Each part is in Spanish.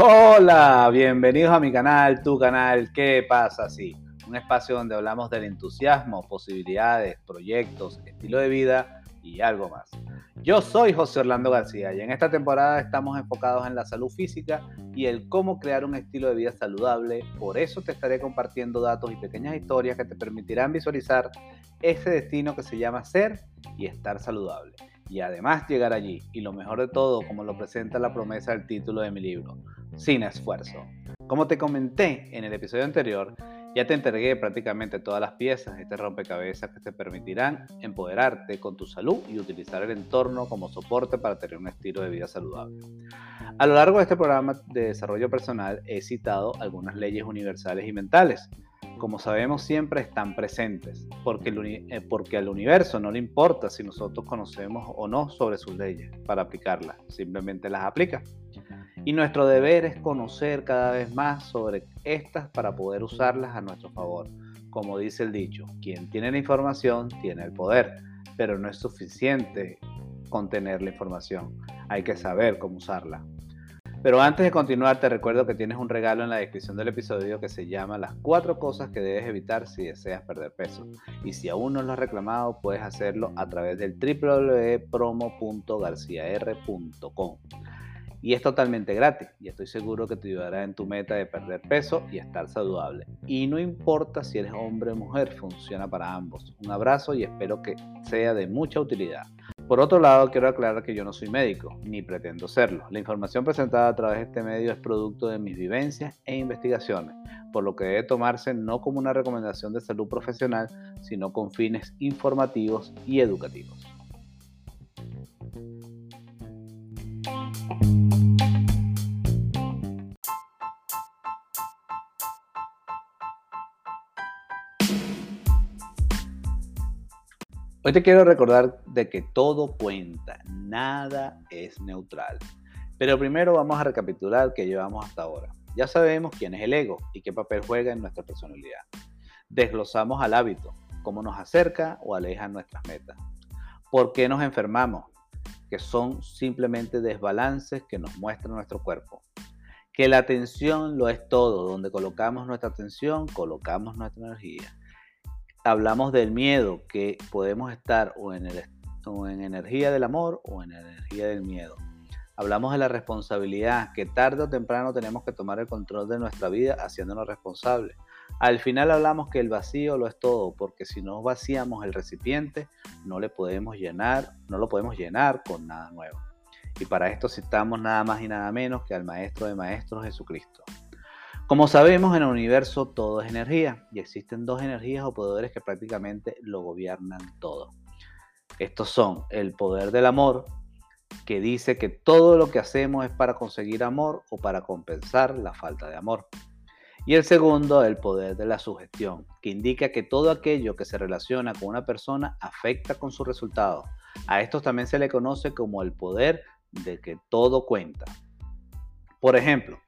Hola, bienvenidos a mi canal, tu canal, ¿qué pasa? Sí, un espacio donde hablamos del entusiasmo, posibilidades, proyectos, estilo de vida y algo más. Yo soy José Orlando García y en esta temporada estamos enfocados en la salud física y el cómo crear un estilo de vida saludable. Por eso te estaré compartiendo datos y pequeñas historias que te permitirán visualizar ese destino que se llama ser y estar saludable. Y además llegar allí. Y lo mejor de todo, como lo presenta la promesa del título de mi libro, sin esfuerzo. Como te comenté en el episodio anterior, ya te entregué prácticamente todas las piezas de este rompecabezas que te permitirán empoderarte con tu salud y utilizar el entorno como soporte para tener un estilo de vida saludable. A lo largo de este programa de desarrollo personal he citado algunas leyes universales y mentales. Como sabemos siempre están presentes, porque, eh, porque al universo no le importa si nosotros conocemos o no sobre sus leyes para aplicarlas, simplemente las aplica. Y nuestro deber es conocer cada vez más sobre estas para poder usarlas a nuestro favor. Como dice el dicho, quien tiene la información tiene el poder, pero no es suficiente con tener la información. Hay que saber cómo usarla. Pero antes de continuar, te recuerdo que tienes un regalo en la descripción del episodio que se llama Las cuatro cosas que debes evitar si deseas perder peso. Y si aún no lo has reclamado, puedes hacerlo a través del www.promo.garciar.com y es totalmente gratis y estoy seguro que te ayudará en tu meta de perder peso y estar saludable. Y no importa si eres hombre o mujer, funciona para ambos. Un abrazo y espero que sea de mucha utilidad. Por otro lado, quiero aclarar que yo no soy médico, ni pretendo serlo. La información presentada a través de este medio es producto de mis vivencias e investigaciones, por lo que debe tomarse no como una recomendación de salud profesional, sino con fines informativos y educativos. Hoy te quiero recordar de que todo cuenta, nada es neutral. Pero primero vamos a recapitular qué llevamos hasta ahora. Ya sabemos quién es el ego y qué papel juega en nuestra personalidad. Desglosamos al hábito, cómo nos acerca o aleja nuestras metas. ¿Por qué nos enfermamos? Que son simplemente desbalances que nos muestra nuestro cuerpo. Que la atención lo es todo. Donde colocamos nuestra atención, colocamos nuestra energía hablamos del miedo, que podemos estar o en, energía del amor o en energía del miedo. Hablamos de la responsabilidad, que tarde o temprano tenemos que tomar el control de nuestra vida haciéndonos responsables. Al final hablamos que el vacío lo es todo, porque si no vaciamos el recipiente, no le podemos llenar, no lo podemos llenar con nada nuevo. Y para esto citamos nada más y nada menos que al Maestro de Maestros Jesucristo. Como sabemos, en el universo todo es energía y existen dos energías o poderes que prácticamente lo gobiernan todo. Estos son el poder del amor, que dice que todo lo que hacemos es para conseguir amor o para compensar la falta de amor. Y el segundo, el poder de la sugestión, que indica que todo aquello que se relaciona con una persona afecta con su resultado. A esto también se le conoce como el poder de que todo cuenta. Por ejemplo,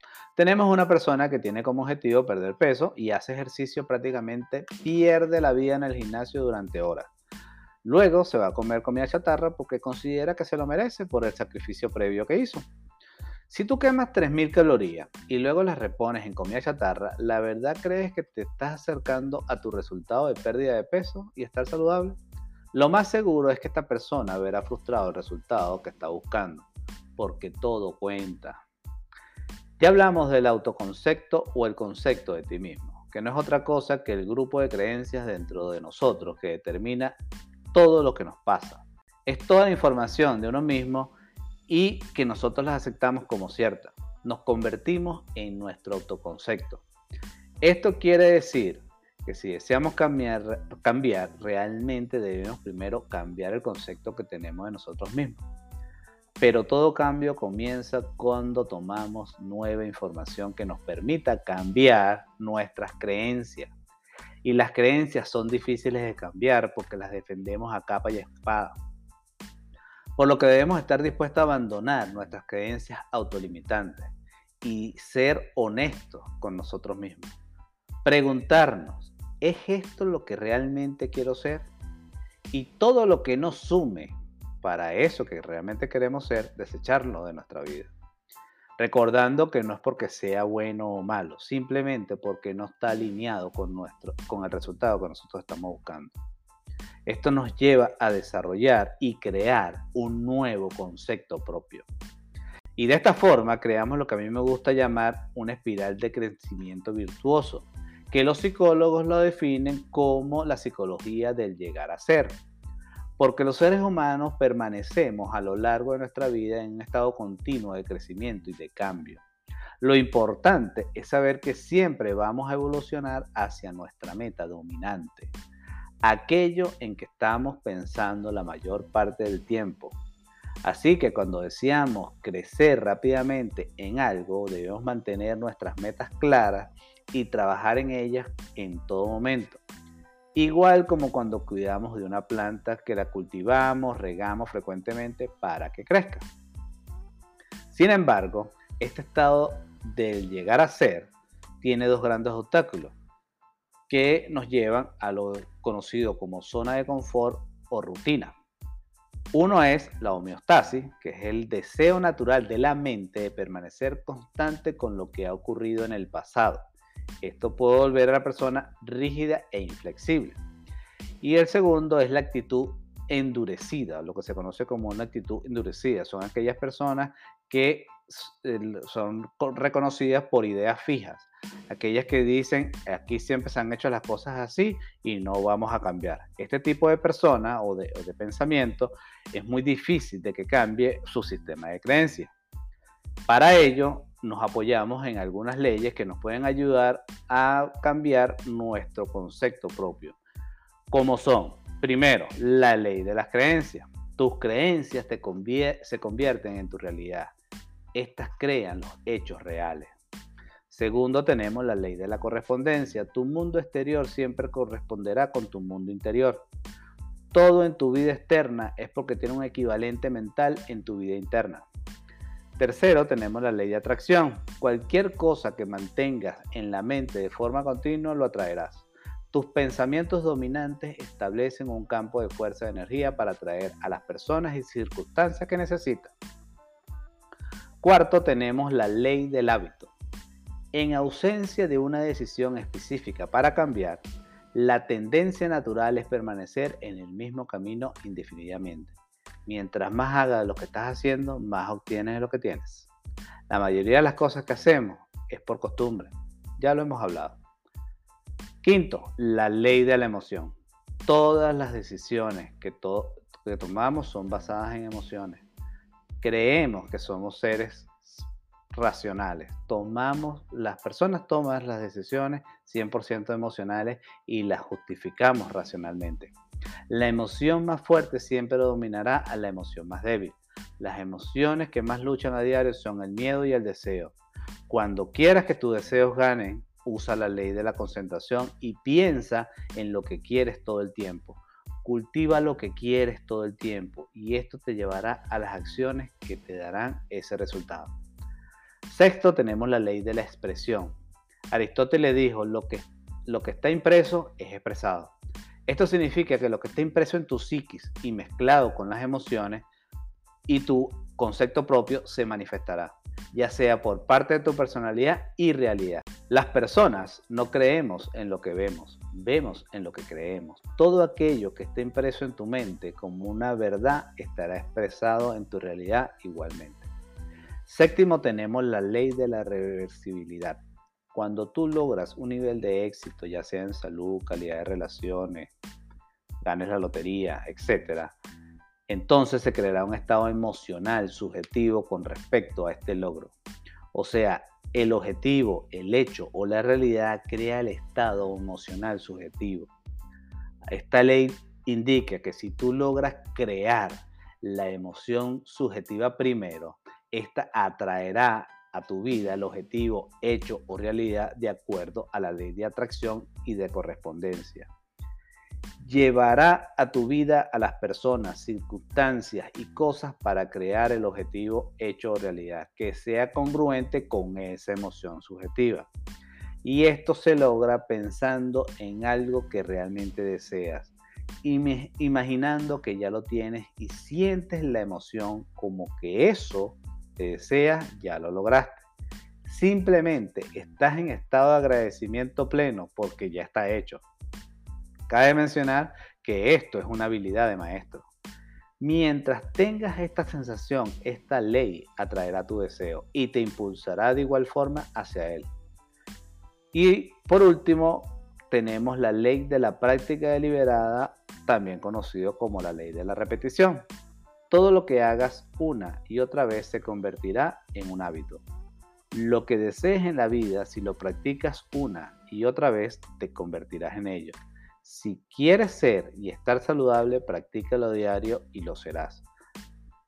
tenemos una persona que tiene como objetivo perder peso y hace ejercicio prácticamente, pierde la vida en el gimnasio durante horas. Luego se va a comer comida chatarra porque considera que se lo merece por el sacrificio previo que hizo. Si tú quemas 3.000 calorías y luego las repones en comida chatarra, ¿la verdad crees que te estás acercando a tu resultado de pérdida de peso y estar saludable? Lo más seguro es que esta persona verá frustrado el resultado que está buscando, porque todo cuenta. Ya hablamos del autoconcepto o el concepto de ti mismo, que no es otra cosa que el grupo de creencias dentro de nosotros que determina todo lo que nos pasa. Es toda la información de uno mismo y que nosotros las aceptamos como cierta. Nos convertimos en nuestro autoconcepto. Esto quiere decir que si deseamos cambiar, cambiar, realmente debemos primero cambiar el concepto que tenemos de nosotros mismos. Pero todo cambio comienza cuando tomamos nueva información que nos permita cambiar nuestras creencias. Y las creencias son difíciles de cambiar porque las defendemos a capa y espada. Por lo que debemos estar dispuestos a abandonar nuestras creencias autolimitantes y ser honestos con nosotros mismos. Preguntarnos, ¿es esto lo que realmente quiero ser? Y todo lo que no sume para eso que realmente queremos ser, desecharlo de nuestra vida. Recordando que no es porque sea bueno o malo, simplemente porque no está alineado con, nuestro, con el resultado que nosotros estamos buscando. Esto nos lleva a desarrollar y crear un nuevo concepto propio. Y de esta forma creamos lo que a mí me gusta llamar una espiral de crecimiento virtuoso, que los psicólogos lo definen como la psicología del llegar a ser. Porque los seres humanos permanecemos a lo largo de nuestra vida en un estado continuo de crecimiento y de cambio. Lo importante es saber que siempre vamos a evolucionar hacia nuestra meta dominante, aquello en que estamos pensando la mayor parte del tiempo. Así que cuando deseamos crecer rápidamente en algo, debemos mantener nuestras metas claras y trabajar en ellas en todo momento. Igual como cuando cuidamos de una planta que la cultivamos, regamos frecuentemente para que crezca. Sin embargo, este estado del llegar a ser tiene dos grandes obstáculos que nos llevan a lo conocido como zona de confort o rutina. Uno es la homeostasis, que es el deseo natural de la mente de permanecer constante con lo que ha ocurrido en el pasado. Esto puede volver a la persona rígida e inflexible. Y el segundo es la actitud endurecida, lo que se conoce como una actitud endurecida. Son aquellas personas que son reconocidas por ideas fijas, aquellas que dicen aquí siempre se han hecho las cosas así y no vamos a cambiar. Este tipo de persona o de, o de pensamiento es muy difícil de que cambie su sistema de creencias. Para ello, nos apoyamos en algunas leyes que nos pueden ayudar a cambiar nuestro concepto propio, como son, primero, la ley de las creencias. Tus creencias se convierten en tu realidad. Estas crean los hechos reales. Segundo, tenemos la ley de la correspondencia. Tu mundo exterior siempre corresponderá con tu mundo interior. Todo en tu vida externa es porque tiene un equivalente mental en tu vida interna. Tercero, tenemos la ley de atracción. Cualquier cosa que mantengas en la mente de forma continua lo atraerás. Tus pensamientos dominantes establecen un campo de fuerza de energía para atraer a las personas y circunstancias que necesitas. Cuarto, tenemos la ley del hábito. En ausencia de una decisión específica para cambiar, la tendencia natural es permanecer en el mismo camino indefinidamente. Mientras más hagas lo que estás haciendo, más obtienes de lo que tienes. La mayoría de las cosas que hacemos es por costumbre. Ya lo hemos hablado. Quinto, la ley de la emoción. Todas las decisiones que, que tomamos son basadas en emociones. Creemos que somos seres racionales. Tomamos, las personas toman las decisiones 100% emocionales y las justificamos racionalmente. La emoción más fuerte siempre dominará a la emoción más débil. Las emociones que más luchan a diario son el miedo y el deseo. Cuando quieras que tus deseos ganen, usa la ley de la concentración y piensa en lo que quieres todo el tiempo. Cultiva lo que quieres todo el tiempo y esto te llevará a las acciones que te darán ese resultado. Sexto, tenemos la ley de la expresión. Aristóteles dijo, lo que, lo que está impreso es expresado. Esto significa que lo que está impreso en tu psiquis y mezclado con las emociones y tu concepto propio se manifestará, ya sea por parte de tu personalidad y realidad. Las personas no creemos en lo que vemos, vemos en lo que creemos. Todo aquello que esté impreso en tu mente como una verdad estará expresado en tu realidad igualmente. Séptimo, tenemos la ley de la reversibilidad. Cuando tú logras un nivel de éxito, ya sea en salud, calidad de relaciones, ganes la lotería, etc., entonces se creará un estado emocional subjetivo con respecto a este logro. O sea, el objetivo, el hecho o la realidad crea el estado emocional subjetivo. Esta ley indica que si tú logras crear la emoción subjetiva primero, esta atraerá a tu vida el objetivo, hecho o realidad de acuerdo a la ley de atracción y de correspondencia. Llevará a tu vida a las personas, circunstancias y cosas para crear el objetivo, hecho o realidad que sea congruente con esa emoción subjetiva. Y esto se logra pensando en algo que realmente deseas, imaginando que ya lo tienes y sientes la emoción como que eso que deseas ya lo lograste. Simplemente estás en estado de agradecimiento pleno porque ya está hecho. Cabe mencionar que esto es una habilidad de maestro. Mientras tengas esta sensación, esta ley atraerá tu deseo y te impulsará de igual forma hacia él. Y por último, tenemos la ley de la práctica deliberada, también conocido como la ley de la repetición. Todo lo que hagas una y otra vez se convertirá en un hábito. Lo que desees en la vida, si lo practicas una y otra vez, te convertirás en ello. Si quieres ser y estar saludable, practícalo diario y lo serás.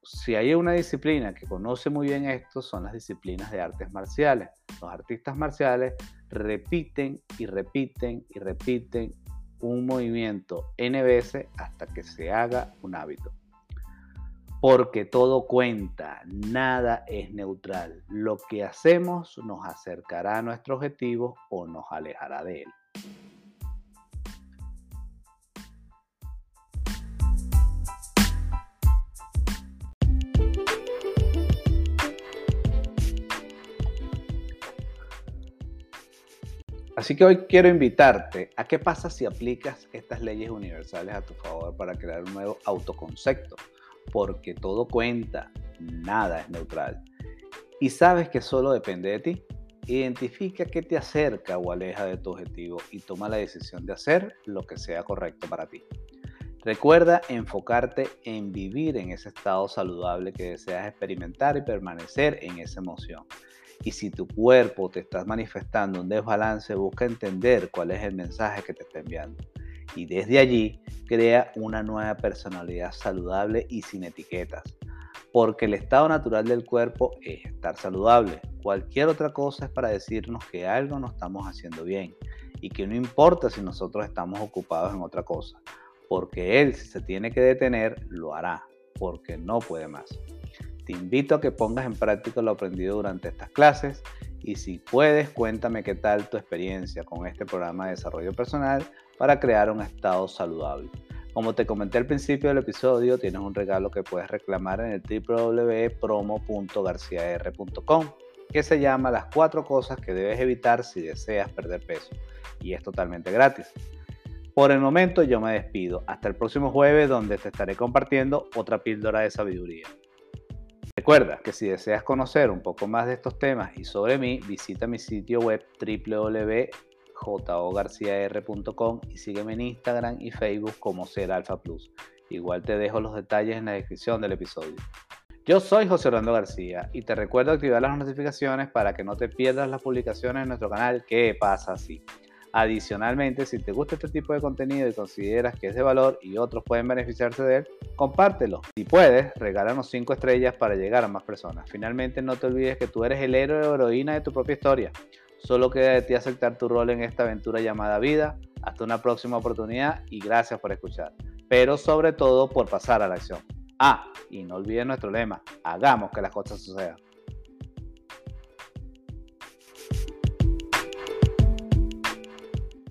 Si hay una disciplina que conoce muy bien esto, son las disciplinas de artes marciales. Los artistas marciales repiten y repiten y repiten un movimiento N veces hasta que se haga un hábito. Porque todo cuenta, nada es neutral. Lo que hacemos nos acercará a nuestro objetivo o nos alejará de él. Así que hoy quiero invitarte a qué pasa si aplicas estas leyes universales a tu favor para crear un nuevo autoconcepto, porque todo cuenta, nada es neutral. Y sabes que solo depende de ti. Identifica qué te acerca o aleja de tu objetivo y toma la decisión de hacer lo que sea correcto para ti. Recuerda enfocarte en vivir en ese estado saludable que deseas experimentar y permanecer en esa emoción. Y si tu cuerpo te está manifestando un desbalance, busca entender cuál es el mensaje que te está enviando. Y desde allí crea una nueva personalidad saludable y sin etiquetas. Porque el estado natural del cuerpo es estar saludable. Cualquier otra cosa es para decirnos que algo no estamos haciendo bien y que no importa si nosotros estamos ocupados en otra cosa. Porque él, si se tiene que detener, lo hará, porque no puede más. Te invito a que pongas en práctica lo aprendido durante estas clases y si puedes, cuéntame qué tal tu experiencia con este programa de desarrollo personal para crear un estado saludable. Como te comenté al principio del episodio, tienes un regalo que puedes reclamar en el www.promo.garciar.com que se llama Las cuatro cosas que debes evitar si deseas perder peso y es totalmente gratis. Por el momento yo me despido. Hasta el próximo jueves donde te estaré compartiendo otra píldora de sabiduría. Recuerda que si deseas conocer un poco más de estos temas y sobre mí, visita mi sitio web www.jogarciar.com y sígueme en Instagram y Facebook como Ser Alfa Plus. Igual te dejo los detalles en la descripción del episodio. Yo soy José Orlando García y te recuerdo activar las notificaciones para que no te pierdas las publicaciones en nuestro canal ¿Qué pasa así? Adicionalmente, si te gusta este tipo de contenido y consideras que es de valor y otros pueden beneficiarse de él, compártelo. Si puedes, regálanos 5 estrellas para llegar a más personas. Finalmente, no te olvides que tú eres el héroe o heroína de tu propia historia. Solo queda de ti aceptar tu rol en esta aventura llamada vida. Hasta una próxima oportunidad y gracias por escuchar. Pero sobre todo por pasar a la acción. Ah, y no olvides nuestro lema, hagamos que las cosas sucedan.